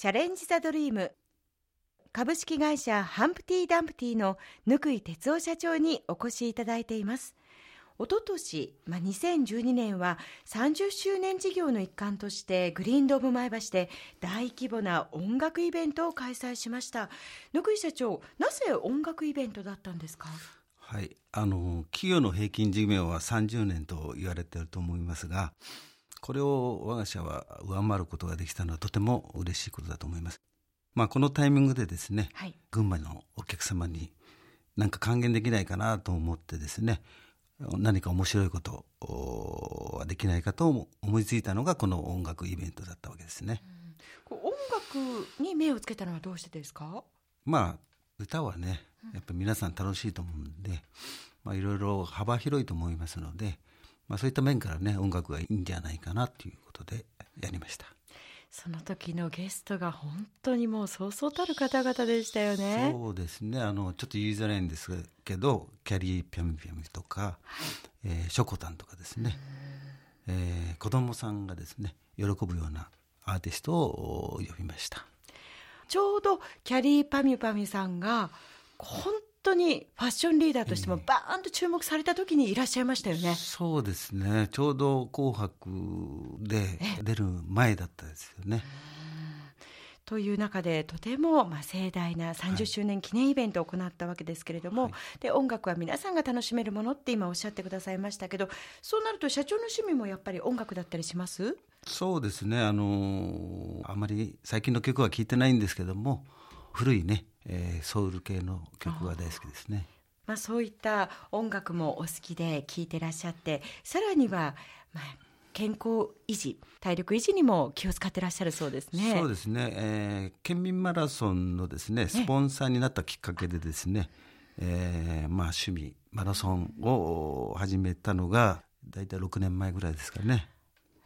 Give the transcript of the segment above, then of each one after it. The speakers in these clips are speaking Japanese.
チャレンジ・ザ・ドリーム。株式会社ハンプティ・ダンプティの貫井哲夫社長にお越しいただいています。おととし、まあ、2012年は30周年事業の一環としてグリーンドーム前橋で大規模な音楽イベントを開催しました。貫井社長なぜ音楽イベントだったんですか？はい、あの企業の平均寿命は30年と言われていると思いますがこれを我が社は上回ることができたのはとても嬉しいことだと思います。まあ、このタイミングでですね、はい、群馬のお客様に何か還元できないかなと思ってですね何か面白いことはできないかと思いついたのがこの音楽イベントだったわけですね。うん、音楽に目をつけたのはどうしてですか？まあ歌はねやっぱり皆さん楽しいと思うんで、まあ、いろいろ幅広いと思いますので、まあ、そういった面からね音楽がいいんじゃないかなということでやりました。その時のゲストが本当にもうそうそうたる方々でしたよね。そうですね。あのちょっと言いづらいんですけどキャリーピャミピャミとか、はい、えー、ショコタンとかですね、えー、子供さんがですね喜ぶようなアーティストを呼びましたちょうどキャリーパミュパミュさんが本当にファッションリーダーとしてもバーンと注目された時にいらっしゃいましたよね、そうですね。ちょうど「紅白」で出る前だったですよね。という中でとてもまあ盛大な30周年記念イベントを行ったわけですけれども、はい、で音楽は皆さんが楽しめるものって今おっしゃってくださいましたけどそうなると社長の趣味もやっぱり音楽だったりします？そうですね。あのあまり最近の曲は聴いてないんですけども古いねえー、ソウル系の曲が大好きですね。まあ、そういった音楽もお好きで聴いてらっしゃってさらには、まあ、健康維持体力維持にも気を使ってらっしゃるそうですね。そうですね、えー、県民マラソンのですねスポンサーになったきっかけでですね、えー、まあ趣味マラソンを始めたのが大体6年前ぐらいですかね。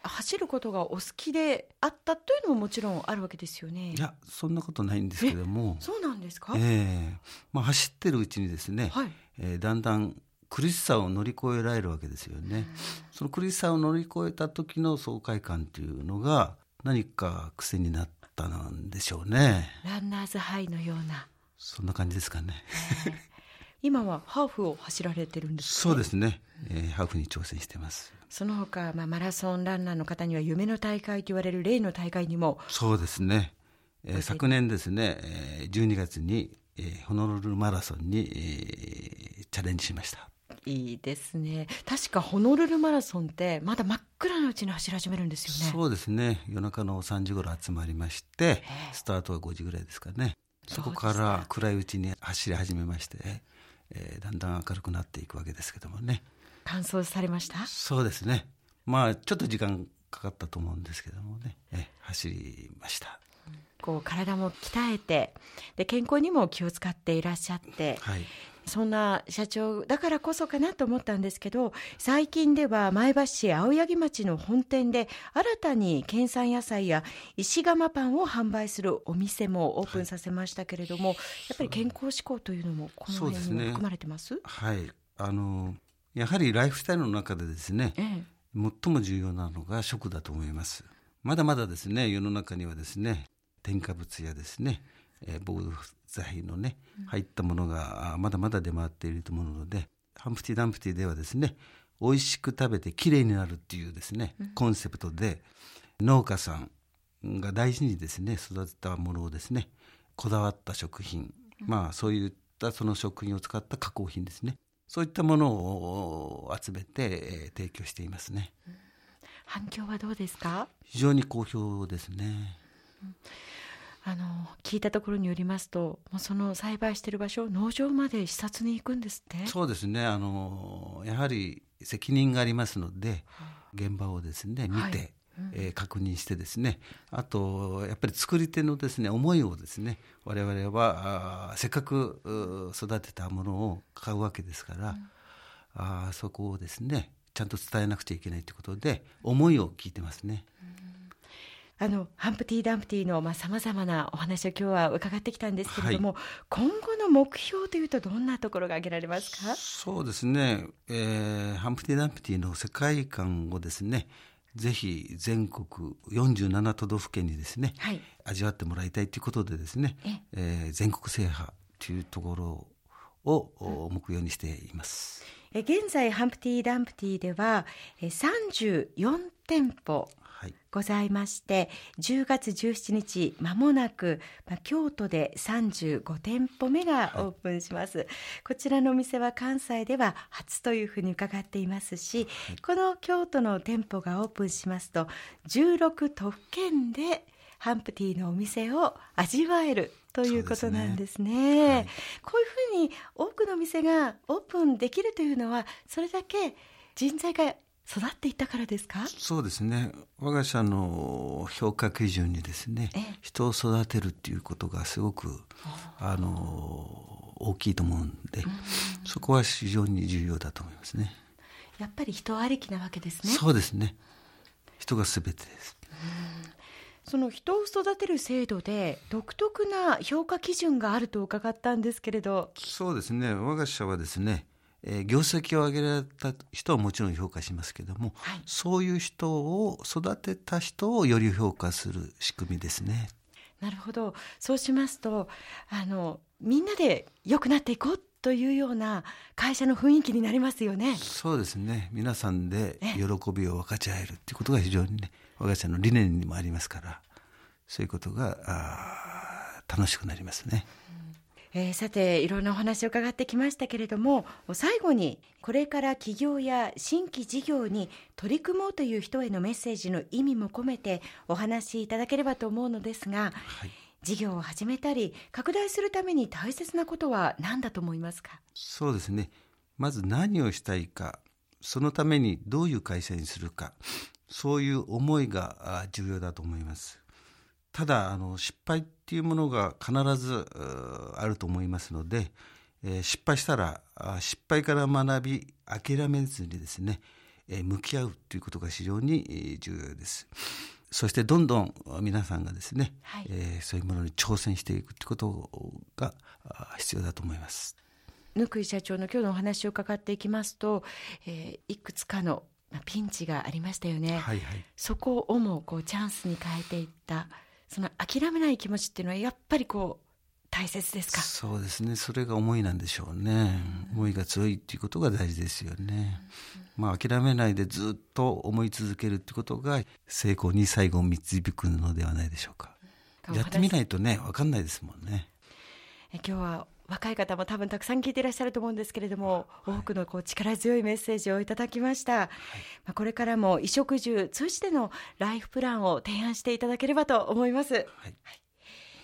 走ることがお好きであったというのももちろんあるわけですよね。いやそんなことないんですけどもそうなんですか、えーまあ、走ってるうちにですね、はいえー、だんだん苦しさを乗り越えられるわけですよね。その苦しさを乗り越えた時の爽快感というのが何か癖になったんでしょうね。ランナーズハイのような。そんな感じですかね。今はハーフを走られてるんです、ね、そうですね、えー、ハーフに挑戦してます。その他、まあ、マラソンランナーの方には夢の大会と言われる例の大会にもそうですね、えー、昨年ですね、えー、12月に、えー、ホノルルマラソンに、えー、チャレンジしました。いいですね。確かホノルルマラソンってまだ真っ暗なうちに走り始めるんですよね。そうですね。夜中の3時頃集まりましてスタートは5時ぐらいですかね。そこから暗いうちに走り始めまして、えー、だんだん明るくなっていくわけですけどもね。完走されました？そうですね。まあちょっと時間かかったと思うんですけどもね。え走りましたこう体も鍛えてで健康にも気を使っていらっしゃって、はい、そんな社長だからこそかなと思ったんですけど最近では前橋市青柳町の本店で新たに県産野菜や石窯パンを販売するお店もオープンさせましたけれども、はい、やっぱり健康志向というのもこの辺に含まれてます、ね、はい。あのやはりライフスタイルの中でですね、ええ、最も重要なのが食だと思います。まだまだですね、世の中にはですね、添加物やですね、えー、防剤のね、入ったものがまだまだ出回っていると思うので、ハンプティ・ダンプティではですね、美味しく食べてきれいになるっていうですね、コンセプトで、農家さんが大事にですね、育てたものをですね、こだわった食品、まあそういったその食品を使った加工品ですね、そういったものを集めて、えー、提供していますね、うん、反響はどうですか？非常に好評ですね、うん、あの聞いたところによりますともうその栽培している場所農場まで視察に行くんですって？そうですね。あのやはり責任がありますので、現場をですね見て、はい。えー、確認してですね。あとやっぱり作り手のですね思いをですね我々はあせっかく育てたものを買うわけですから、うん、あそこをですねちゃんと伝えなくちゃいけないということで思いを聞いてますね。あのハンプティ・ダンプティのさまざ、まなお話を今日は伺ってきたんですけれども、はい、今後の目標というとどんなところが挙げられますか？そうですね、えー、ハンプティ・ダンプティの世界観をですねぜひ全国47都道府県にですね、はい、味わってもらいたいということでですね、ええ。ー、全国制覇というところを目標にしています。現在ハンプティ・ダンプティでは34店舗ございまして、はい、10月17日まもなく、まあ、京都で35店舗目がオープンします、はい、こちらのお店は関西では初というふうに伺っていますし、はい、この京都の店舗がオープンしますと16都府県でハンプティのお店を味わえるということなんですね。すね。はい、こういうふうに多くの店がオープンできるというのはそれだけ人材が育っていったからですか？そうですね。我が社の評価基準にですね人を育てるっていうことがすごくあの大きいと思うんで、そこは非常に重要だと思いますね。やっぱり人ありきなわけですね。そうですね。人がすべてです。その人を育てる制度で独特な評価基準があると伺ったんですけれど。そうですね。我が社はですねえー、業績を上げられた人はもちろん評価しますけども、はい、そういう人を育てた人をより評価する仕組みですね。なるほどそうしますとあのみんなで良くなっていこうというような会社の雰囲気になりますよね。そうですね皆さんで喜びを分かち合えるっていうことが非常にね我が社の理念にもありますからそういうことがあ楽しくなりますね。えー、さていろんなお話を伺ってきましたけれども最後にこれから企業や新規事業に取り組もうという人へのメッセージの意味も込めてお話しいただければと思うのですが、はい、事業を始めたり拡大するために大切なことは何だと思いますか？そうですね。まず何をしたいかそのためにどういう会社にするかそういう思いが重要だと思います。ただあの失敗っていうものが必ずあると思いますので、えー、失敗したら失敗から学び諦めずにですね、えー、向き合うということが非常に重要です。そしてどんどん皆さんがですね、はい、えー、そういうものに挑戦していくということが必要だと思います。ぬ井社長の今日のお話を伺っていきますと、えー、いくつかのピンチがありましたよね。はいはい、そこをもこうチャンスに変えていった。その諦めない気持ちっていうのはやっぱりこう大切ですか？そうですね。それが思いなんでしょうね、うん、思いが強いっていうことが大事ですよね、うん、まあ諦めないでずっと思い続けるってことが成功に最後導くのではないでしょうか、うん、やってみないとね分かんないですもんね。え今日は若い方も多分たくさん聞いていらっしゃると思うんですけれども、はい、多くのこう力強いメッセージをいただきました、はい、まあ、これからも衣食住通じてのライフプランを提案していただければと思います、はい。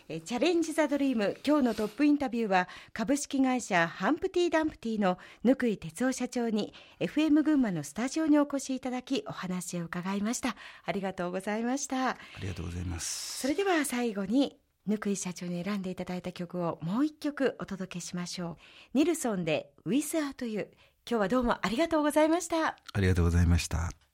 チャレンジ・ザ・ドリーム今日のトップインタビューは株式会社ハンプティ・ダンプティの貫井哲夫社長に FM 群馬のスタジオにお越しいただきお話を伺いました。ありがとうございました。ありがとうございます。それでは最後にぬくい社長に選んでいただいた曲をもう一曲お届けしましょう。ニルソンで「ウィスアートユー」今日はどうもありがとうございました。ありがとうございました。